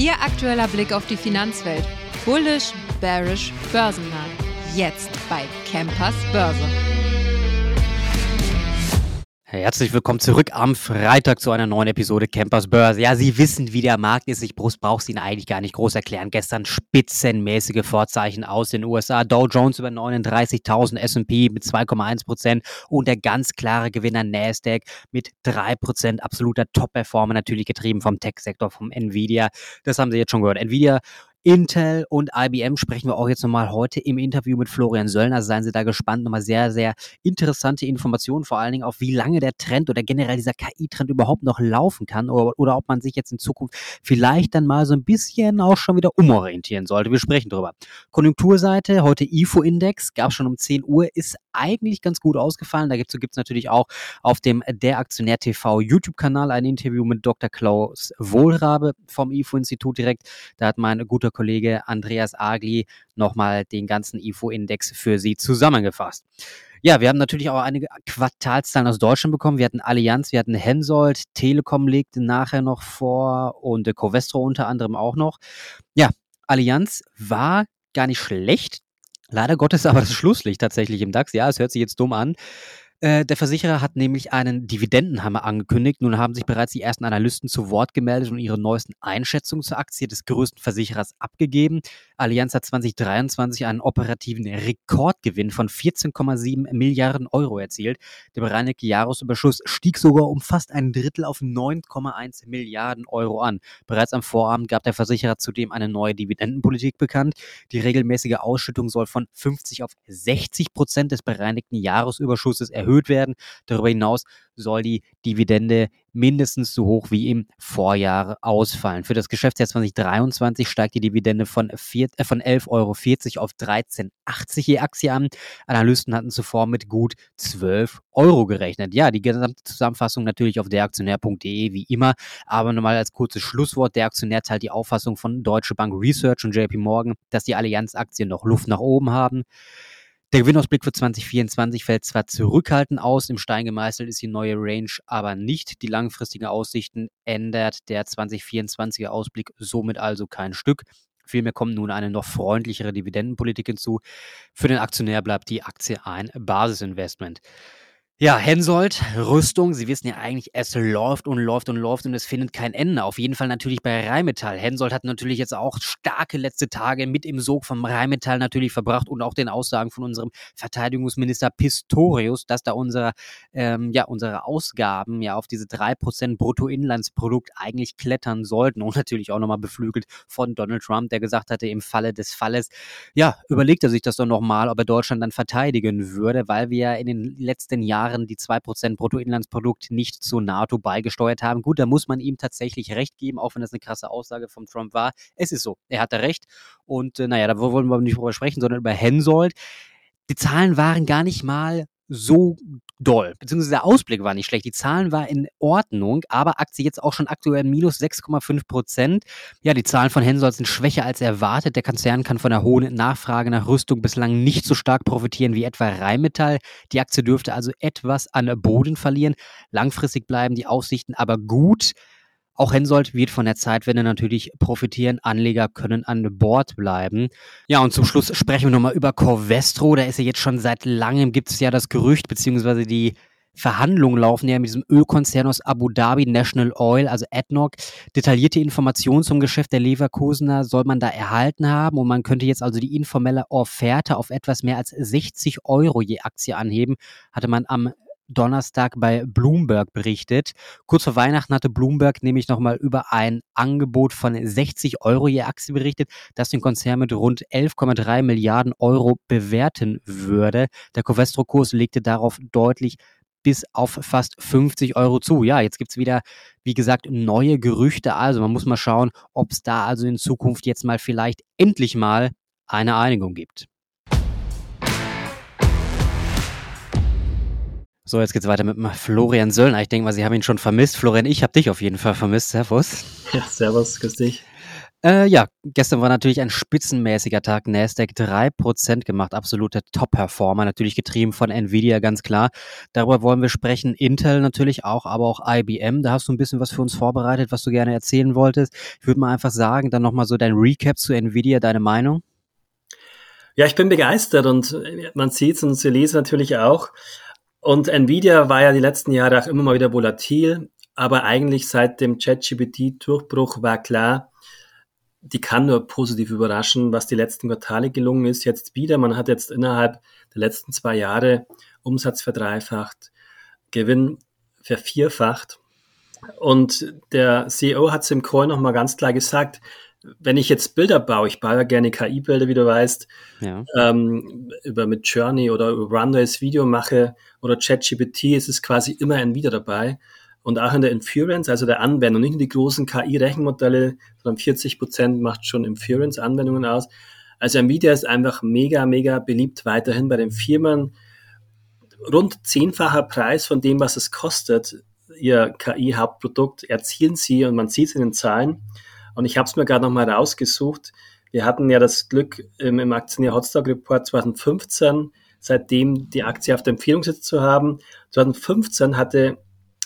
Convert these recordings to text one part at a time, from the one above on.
Ihr aktueller Blick auf die Finanzwelt. Bullish, bearish, börsennah. Jetzt bei Campers Börse. Herzlich willkommen zurück am Freitag zu einer neuen Episode Campers Börse. Ja, Sie wissen, wie der Markt ist. Ich brauche es Ihnen eigentlich gar nicht groß erklären. Gestern spitzenmäßige Vorzeichen aus den USA. Dow Jones über 39.000, S&P mit 2,1 Prozent und der ganz klare Gewinner Nasdaq mit 3 Prozent. Absoluter Top-Performer, natürlich getrieben vom Tech-Sektor, vom Nvidia. Das haben Sie jetzt schon gehört. Nvidia Intel und IBM sprechen wir auch jetzt nochmal heute im Interview mit Florian Söllner. Seien Sie da gespannt. Nochmal sehr, sehr interessante Informationen, vor allen Dingen auch, wie lange der Trend oder generell dieser KI-Trend überhaupt noch laufen kann oder, oder ob man sich jetzt in Zukunft vielleicht dann mal so ein bisschen auch schon wieder umorientieren sollte. Wir sprechen drüber. Konjunkturseite, heute IFO-Index, gab schon um 10 Uhr, ist eigentlich ganz gut ausgefallen. Dazu gibt es natürlich auch auf dem Der Aktionär TV YouTube-Kanal ein Interview mit Dr. Klaus Wohlrabe vom IFO-Institut direkt. Da hat mein guter Kollege Andreas Agli nochmal den ganzen IFO-Index für Sie zusammengefasst. Ja, wir haben natürlich auch einige Quartalszahlen aus Deutschland bekommen. Wir hatten Allianz, wir hatten Hensoldt, Telekom legte nachher noch vor und Covestro unter anderem auch noch. Ja, Allianz war gar nicht schlecht. Leider Gottes aber das Schlusslicht tatsächlich im DAX. Ja, es hört sich jetzt dumm an. Äh, der Versicherer hat nämlich einen Dividendenhammer angekündigt. Nun haben sich bereits die ersten Analysten zu Wort gemeldet und ihre neuesten Einschätzungen zur Aktie des größten Versicherers abgegeben. Allianz hat 2023 einen operativen Rekordgewinn von 14,7 Milliarden Euro erzielt. Der bereinigte Jahresüberschuss stieg sogar um fast ein Drittel auf 9,1 Milliarden Euro an. Bereits am Vorabend gab der Versicherer zudem eine neue Dividendenpolitik bekannt. Die regelmäßige Ausschüttung soll von 50 auf 60 Prozent des bereinigten Jahresüberschusses erhöht erhöht werden. Darüber hinaus soll die Dividende mindestens so hoch wie im Vorjahr ausfallen. Für das Geschäftsjahr 2023 steigt die Dividende von, äh, von 11,40 Euro auf 13,80 je Aktie an. Analysten hatten zuvor mit gut 12 Euro gerechnet. Ja, die gesamte Zusammenfassung natürlich auf deraktionär.de wie immer. Aber nochmal als kurzes Schlusswort. Der Aktionär teilt die Auffassung von Deutsche Bank Research und JP Morgan, dass die Allianz-Aktien noch Luft nach oben haben. Der Gewinnausblick für 2024 fällt zwar zurückhaltend aus, im Stein gemeißelt ist die neue Range aber nicht. Die langfristigen Aussichten ändert der 2024er Ausblick somit also kein Stück. Vielmehr kommt nun eine noch freundlichere Dividendenpolitik hinzu. Für den Aktionär bleibt die Aktie ein Basisinvestment. Ja, Hensoldt, Rüstung, Sie wissen ja eigentlich, es läuft und läuft und läuft und es findet kein Ende. Auf jeden Fall natürlich bei Rheinmetall. Hensoldt hat natürlich jetzt auch starke letzte Tage mit im Sog vom Rheinmetall natürlich verbracht und auch den Aussagen von unserem Verteidigungsminister Pistorius, dass da unsere, ähm, ja, unsere Ausgaben ja auf diese drei Prozent Bruttoinlandsprodukt eigentlich klettern sollten und natürlich auch nochmal beflügelt von Donald Trump, der gesagt hatte, im Falle des Falles, ja, überlegt er sich das doch nochmal, ob er Deutschland dann verteidigen würde, weil wir ja in den letzten Jahren Jahren die 2% Bruttoinlandsprodukt nicht zur NATO beigesteuert haben. Gut, da muss man ihm tatsächlich recht geben, auch wenn das eine krasse Aussage von Trump war. Es ist so, er hatte recht. Und äh, naja, da wollen wir nicht drüber sprechen, sondern über Hensoldt. Die Zahlen waren gar nicht mal so doll. Beziehungsweise der Ausblick war nicht schlecht. Die Zahlen waren in Ordnung, aber Aktie jetzt auch schon aktuell minus 6,5 Prozent. Ja, die Zahlen von Hensoldt sind schwächer als erwartet. Der Konzern kann von der hohen Nachfrage nach Rüstung bislang nicht so stark profitieren wie etwa Rheinmetall. Die Aktie dürfte also etwas an Boden verlieren. Langfristig bleiben die Aussichten aber gut. Auch Hensoldt wird von der Zeitwende natürlich profitieren. Anleger können an Bord bleiben. Ja, und zum Schluss sprechen wir nochmal über Corvestro. Da ist ja jetzt schon seit langem, gibt es ja das Gerücht, beziehungsweise die Verhandlungen laufen ja mit diesem Ölkonzern aus Abu Dhabi, National Oil, also ADNOC. Detaillierte Informationen zum Geschäft der Leverkusener soll man da erhalten haben und man könnte jetzt also die informelle Offerte auf etwas mehr als 60 Euro je Aktie anheben, hatte man am Donnerstag bei Bloomberg berichtet. Kurz vor Weihnachten hatte Bloomberg nämlich nochmal über ein Angebot von 60 Euro je Aktie berichtet, das den Konzern mit rund 11,3 Milliarden Euro bewerten würde. Der Covestro-Kurs legte darauf deutlich bis auf fast 50 Euro zu. Ja, jetzt gibt es wieder, wie gesagt, neue Gerüchte. Also man muss mal schauen, ob es da also in Zukunft jetzt mal vielleicht endlich mal eine Einigung gibt. So, jetzt geht's weiter mit Florian Söllner. Ich denke mal, Sie haben ihn schon vermisst. Florian, ich habe dich auf jeden Fall vermisst. Servus. Ja, servus, grüß dich. Äh, ja, gestern war natürlich ein spitzenmäßiger Tag. Nasdaq 3% gemacht, absoluter Top-Performer, natürlich getrieben von Nvidia, ganz klar. Darüber wollen wir sprechen. Intel natürlich auch, aber auch IBM. Da hast du ein bisschen was für uns vorbereitet, was du gerne erzählen wolltest. Ich würde mal einfach sagen, dann nochmal so dein Recap zu Nvidia, deine Meinung. Ja, ich bin begeistert und man sieht es und sie lesen natürlich auch. Und Nvidia war ja die letzten Jahre auch immer mal wieder volatil, aber eigentlich seit dem ChatGPT-Durchbruch war klar, die kann nur positiv überraschen, was die letzten Quartale gelungen ist. Jetzt wieder, man hat jetzt innerhalb der letzten zwei Jahre Umsatz verdreifacht, Gewinn vervierfacht. Und der CEO hat es im Call nochmal ganz klar gesagt, wenn ich jetzt Bilder baue, ich baue ja gerne KI-Bilder, wie du weißt, ja. ähm, über mit Journey oder über Runways Video mache oder ChatGPT, ist es quasi immer ein Video dabei. Und auch in der Inference, also der Anwendung, nicht nur die großen KI-Rechenmodelle, sondern 40 Prozent macht schon Inference-Anwendungen aus. Also Nvidia ist einfach mega, mega beliebt weiterhin bei den Firmen. Rund zehnfacher Preis von dem, was es kostet, ihr KI-Hauptprodukt erzielen sie und man sieht es in den Zahlen. Und ich habe es mir gerade nochmal rausgesucht. Wir hatten ja das Glück im, im Aktionär Hotstock Report 2015, seitdem die Aktie auf der Empfehlungsliste zu haben. 2015 hatte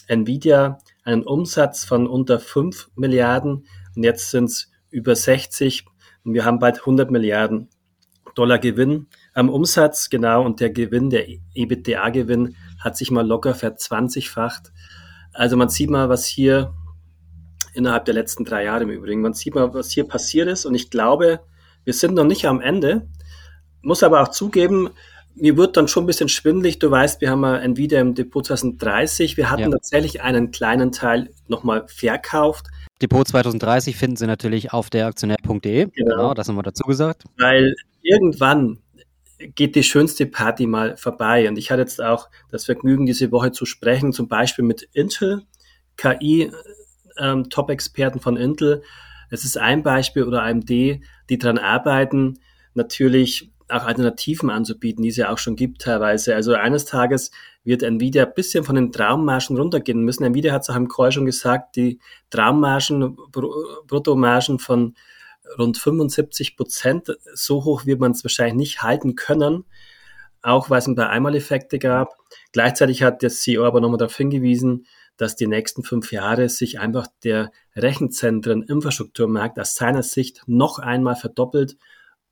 Nvidia einen Umsatz von unter 5 Milliarden und jetzt sind es über 60 und wir haben bald 100 Milliarden Dollar Gewinn am Umsatz, genau, und der Gewinn, der EBITDA-Gewinn hat sich mal locker verzwanzigfacht. Also man sieht mal, was hier innerhalb der letzten drei Jahre im Übrigen, man sieht mal, was hier passiert ist und ich glaube, wir sind noch nicht am Ende, muss aber auch zugeben, mir wird dann schon ein bisschen schwindlig. Du weißt, wir haben ja Nvidia im Depot 2030. Wir hatten ja. tatsächlich einen kleinen Teil nochmal verkauft. Depot 2030 finden Sie natürlich auf der aktionär.de. Genau. genau, das haben wir dazu gesagt. Weil irgendwann geht die schönste Party mal vorbei. Und ich hatte jetzt auch das Vergnügen, diese Woche zu sprechen, zum Beispiel mit Intel, KI-Top-Experten ähm, von Intel. Es ist ein Beispiel oder AMD, die daran arbeiten, natürlich auch Alternativen anzubieten, die es ja auch schon gibt teilweise. Also eines Tages wird Nvidia ein bisschen von den Traummargen runtergehen müssen. Nvidia hat es auch im Call schon gesagt, die Traummargen, Bruttomargen von rund 75 Prozent, so hoch wird man es wahrscheinlich nicht halten können, auch weil es ein paar Einmaleffekte gab. Gleichzeitig hat der CEO aber nochmal darauf hingewiesen, dass die nächsten fünf Jahre sich einfach der Rechenzentren-Infrastrukturmarkt aus seiner Sicht noch einmal verdoppelt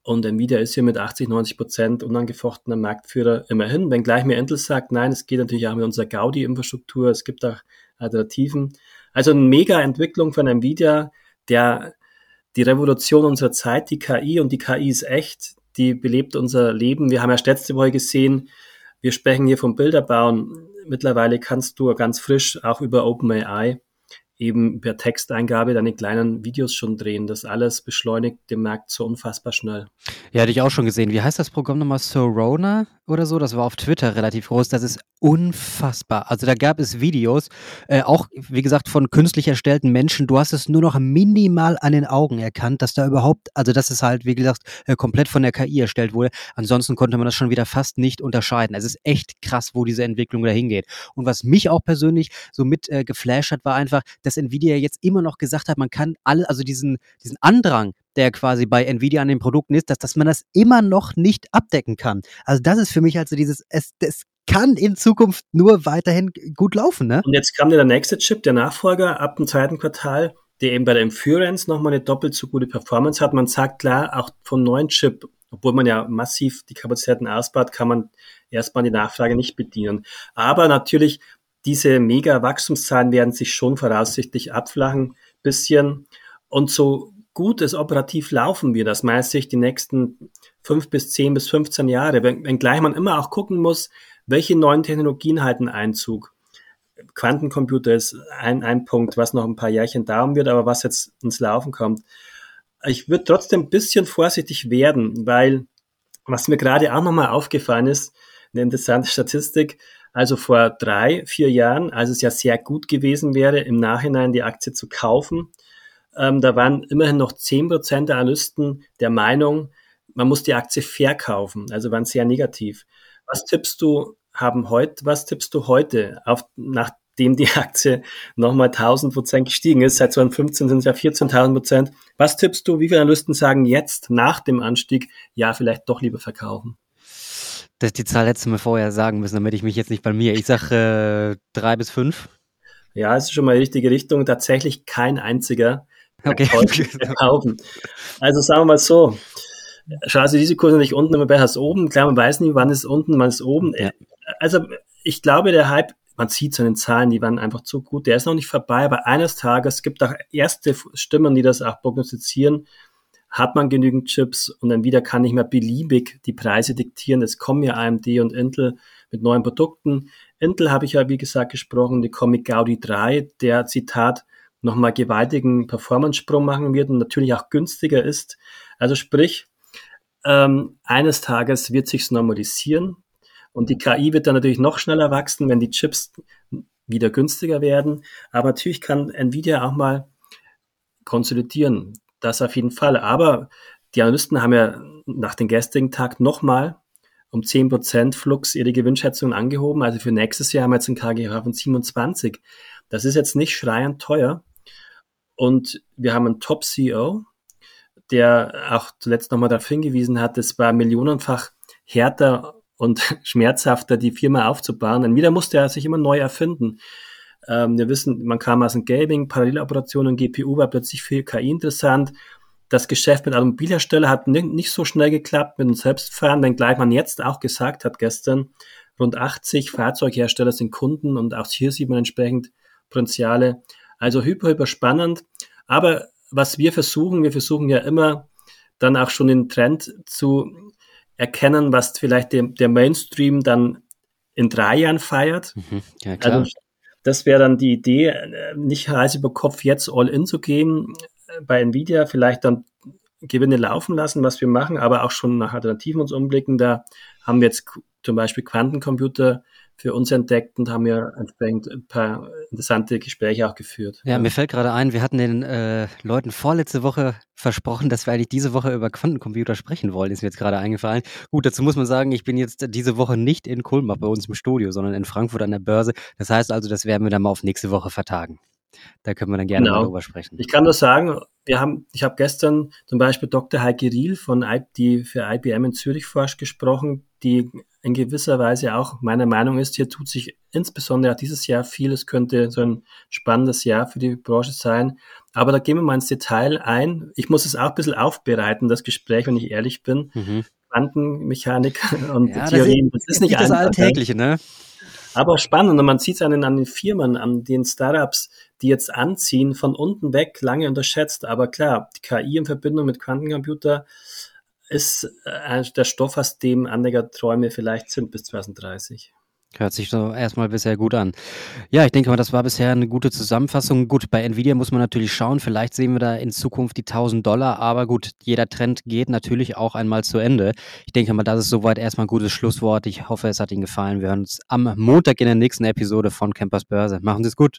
und Nvidia ist hier mit 80, 90 Prozent unangefochtener Marktführer immerhin, wenngleich mir Intel sagt, nein, es geht natürlich auch mit unserer Gaudi-Infrastruktur, es gibt auch Alternativen. Also eine Mega-Entwicklung von Nvidia, der die Revolution unserer Zeit, die KI und die KI ist echt, die belebt unser Leben. Wir haben ja letzte Woche gesehen, wir sprechen hier vom Bilderbauen. Mittlerweile kannst du ganz frisch auch über OpenAI eben per Texteingabe deine kleinen Videos schon drehen. Das alles beschleunigt den Markt so unfassbar schnell. Ja, hatte ich auch schon gesehen. Wie heißt das Programm nochmal? Sorona oder so? Das war auf Twitter relativ groß. Das ist unfassbar. Also da gab es Videos, äh, auch wie gesagt von künstlich erstellten Menschen. Du hast es nur noch minimal an den Augen erkannt, dass da überhaupt, also dass es halt, wie gesagt, äh, komplett von der KI erstellt wurde. Ansonsten konnte man das schon wieder fast nicht unterscheiden. Es ist echt krass, wo diese Entwicklung dahin geht. Und was mich auch persönlich so mit äh, geflasht hat, war einfach, dass Nvidia jetzt immer noch gesagt hat, man kann alle, also diesen, diesen Andrang, der quasi bei Nvidia an den Produkten ist, dass, dass man das immer noch nicht abdecken kann. Also das ist für mich also dieses, es, es kann in Zukunft nur weiterhin gut laufen. Ne? Und jetzt kam der nächste Chip, der Nachfolger ab dem zweiten Quartal, der eben bei der Inference nochmal eine doppelt so gute Performance hat. Man sagt klar, auch vom neuen Chip, obwohl man ja massiv die Kapazitäten ausbaut, kann man erstmal die Nachfrage nicht bedienen. Aber natürlich, diese mega Wachstumszahlen werden sich schon voraussichtlich abflachen, bisschen. Und so gut es operativ laufen wird, das meist sich die nächsten fünf bis zehn bis 15 Jahre, wenn, wenngleich man immer auch gucken muss, welche neuen Technologien halten Einzug. Quantencomputer ist ein, ein Punkt, was noch ein paar Jährchen dauern wird, aber was jetzt ins Laufen kommt. Ich würde trotzdem ein bisschen vorsichtig werden, weil was mir gerade auch nochmal aufgefallen ist, eine interessante Statistik, also vor drei, vier Jahren, als es ja sehr gut gewesen wäre, im Nachhinein die Aktie zu kaufen, ähm, da waren immerhin noch zehn Prozent der Analysten der Meinung, man muss die Aktie verkaufen, also waren sehr negativ. Was tippst du, haben heute, was tippst du heute auf, nach dem die Aktie nochmal 1000 Prozent gestiegen ist. Seit 2015 sind es ja 14.000 Prozent. Was tippst du, wie viele Analysten sagen jetzt nach dem Anstieg, ja, vielleicht doch lieber verkaufen? Das die Zahl hättest du mir vorher sagen müssen, damit ich mich jetzt nicht bei mir. Ich sage äh, drei bis fünf. Ja, es ist schon mal die richtige Richtung. Tatsächlich kein einziger okay. Also sagen wir mal so, schau die Risiko nicht unten immer besser als oben. Klar, man weiß nie, wann ist unten, wann ist oben. Ja. Also ich glaube, der Hype man sieht so in den Zahlen, die waren einfach zu gut. Der ist noch nicht vorbei, aber eines Tages gibt auch erste Stimmen, die das auch prognostizieren. Hat man genügend Chips und dann wieder kann nicht mehr beliebig die Preise diktieren. Es kommen ja AMD und Intel mit neuen Produkten. Intel habe ich ja, wie gesagt, gesprochen, die Comic Gaudi 3, der Zitat nochmal gewaltigen Performance-Sprung machen wird und natürlich auch günstiger ist. Also sprich, ähm, eines Tages wird sich's normalisieren. Und die KI wird dann natürlich noch schneller wachsen, wenn die Chips wieder günstiger werden. Aber natürlich kann Nvidia auch mal konsolidieren. Das auf jeden Fall. Aber die Analysten haben ja nach dem gestrigen Tag nochmal um 10% Flux ihre Gewinnschätzung angehoben. Also für nächstes Jahr haben wir jetzt ein KGH von 27. Das ist jetzt nicht schreiend teuer. Und wir haben einen Top-CEO, der auch zuletzt nochmal darauf hingewiesen hat, es war millionenfach härter und schmerzhafter, die Firma aufzubauen. Und wieder musste er sich immer neu erfinden. Ähm, wir wissen, man kam aus dem Gaming, Paralleloperationen, GPU war plötzlich für KI interessant. Das Geschäft mit Automobilhersteller hat nicht so schnell geklappt mit dem Selbstfahren, wenngleich man jetzt auch gesagt hat gestern, rund 80 Fahrzeughersteller sind Kunden und auch hier sieht man entsprechend Potenziale. Also hyper, hyper spannend. Aber was wir versuchen, wir versuchen ja immer dann auch schon den Trend zu erkennen, was vielleicht der, der Mainstream dann in drei Jahren feiert. Mhm. Ja, klar. Also, das wäre dann die Idee, äh, nicht heiß über Kopf jetzt all in zu gehen äh, bei Nvidia, vielleicht dann Gewinne laufen lassen, was wir machen, aber auch schon nach Alternativen uns umblicken. Da haben wir jetzt zum Beispiel Quantencomputer für uns entdeckt und haben ja entsprechend ein paar interessante Gespräche auch geführt. Ja, mir fällt gerade ein, wir hatten den äh, Leuten vorletzte Woche versprochen, dass wir eigentlich diese Woche über Quantencomputer sprechen wollen, ist mir jetzt gerade eingefallen. Gut, dazu muss man sagen, ich bin jetzt diese Woche nicht in Kulmbach bei uns im Studio, sondern in Frankfurt an der Börse. Das heißt also, das werden wir dann mal auf nächste Woche vertagen. Da können wir dann gerne genau. mal drüber sprechen. Ich kann das sagen, wir haben, ich habe gestern zum Beispiel Dr. Heike Riel von die für IBM in Zürich forscht gesprochen, die in gewisser Weise auch meiner Meinung ist, hier tut sich insbesondere auch dieses Jahr viel. Es könnte so ein spannendes Jahr für die Branche sein. Aber da gehen wir mal ins Detail ein. Ich muss es auch ein bisschen aufbereiten, das Gespräch, wenn ich ehrlich bin. Mhm. Quantenmechanik und ja, Theorien, das ist, das ist nicht das einfach, Alltägliche, ne? Aber spannend und man sieht es an den, an den Firmen, an den Startups, die jetzt anziehen, von unten weg, lange unterschätzt. Aber klar, die KI in Verbindung mit Quantencomputer ist äh, der Stoff, aus dem Anlegerträume vielleicht sind bis 2030. Hört sich so erstmal bisher gut an. Ja, ich denke mal, das war bisher eine gute Zusammenfassung. Gut, bei Nvidia muss man natürlich schauen. Vielleicht sehen wir da in Zukunft die 1000 Dollar. Aber gut, jeder Trend geht natürlich auch einmal zu Ende. Ich denke mal, das ist soweit erstmal ein gutes Schlusswort. Ich hoffe, es hat Ihnen gefallen. Wir hören uns am Montag in der nächsten Episode von Campers Börse. Machen Sie es gut.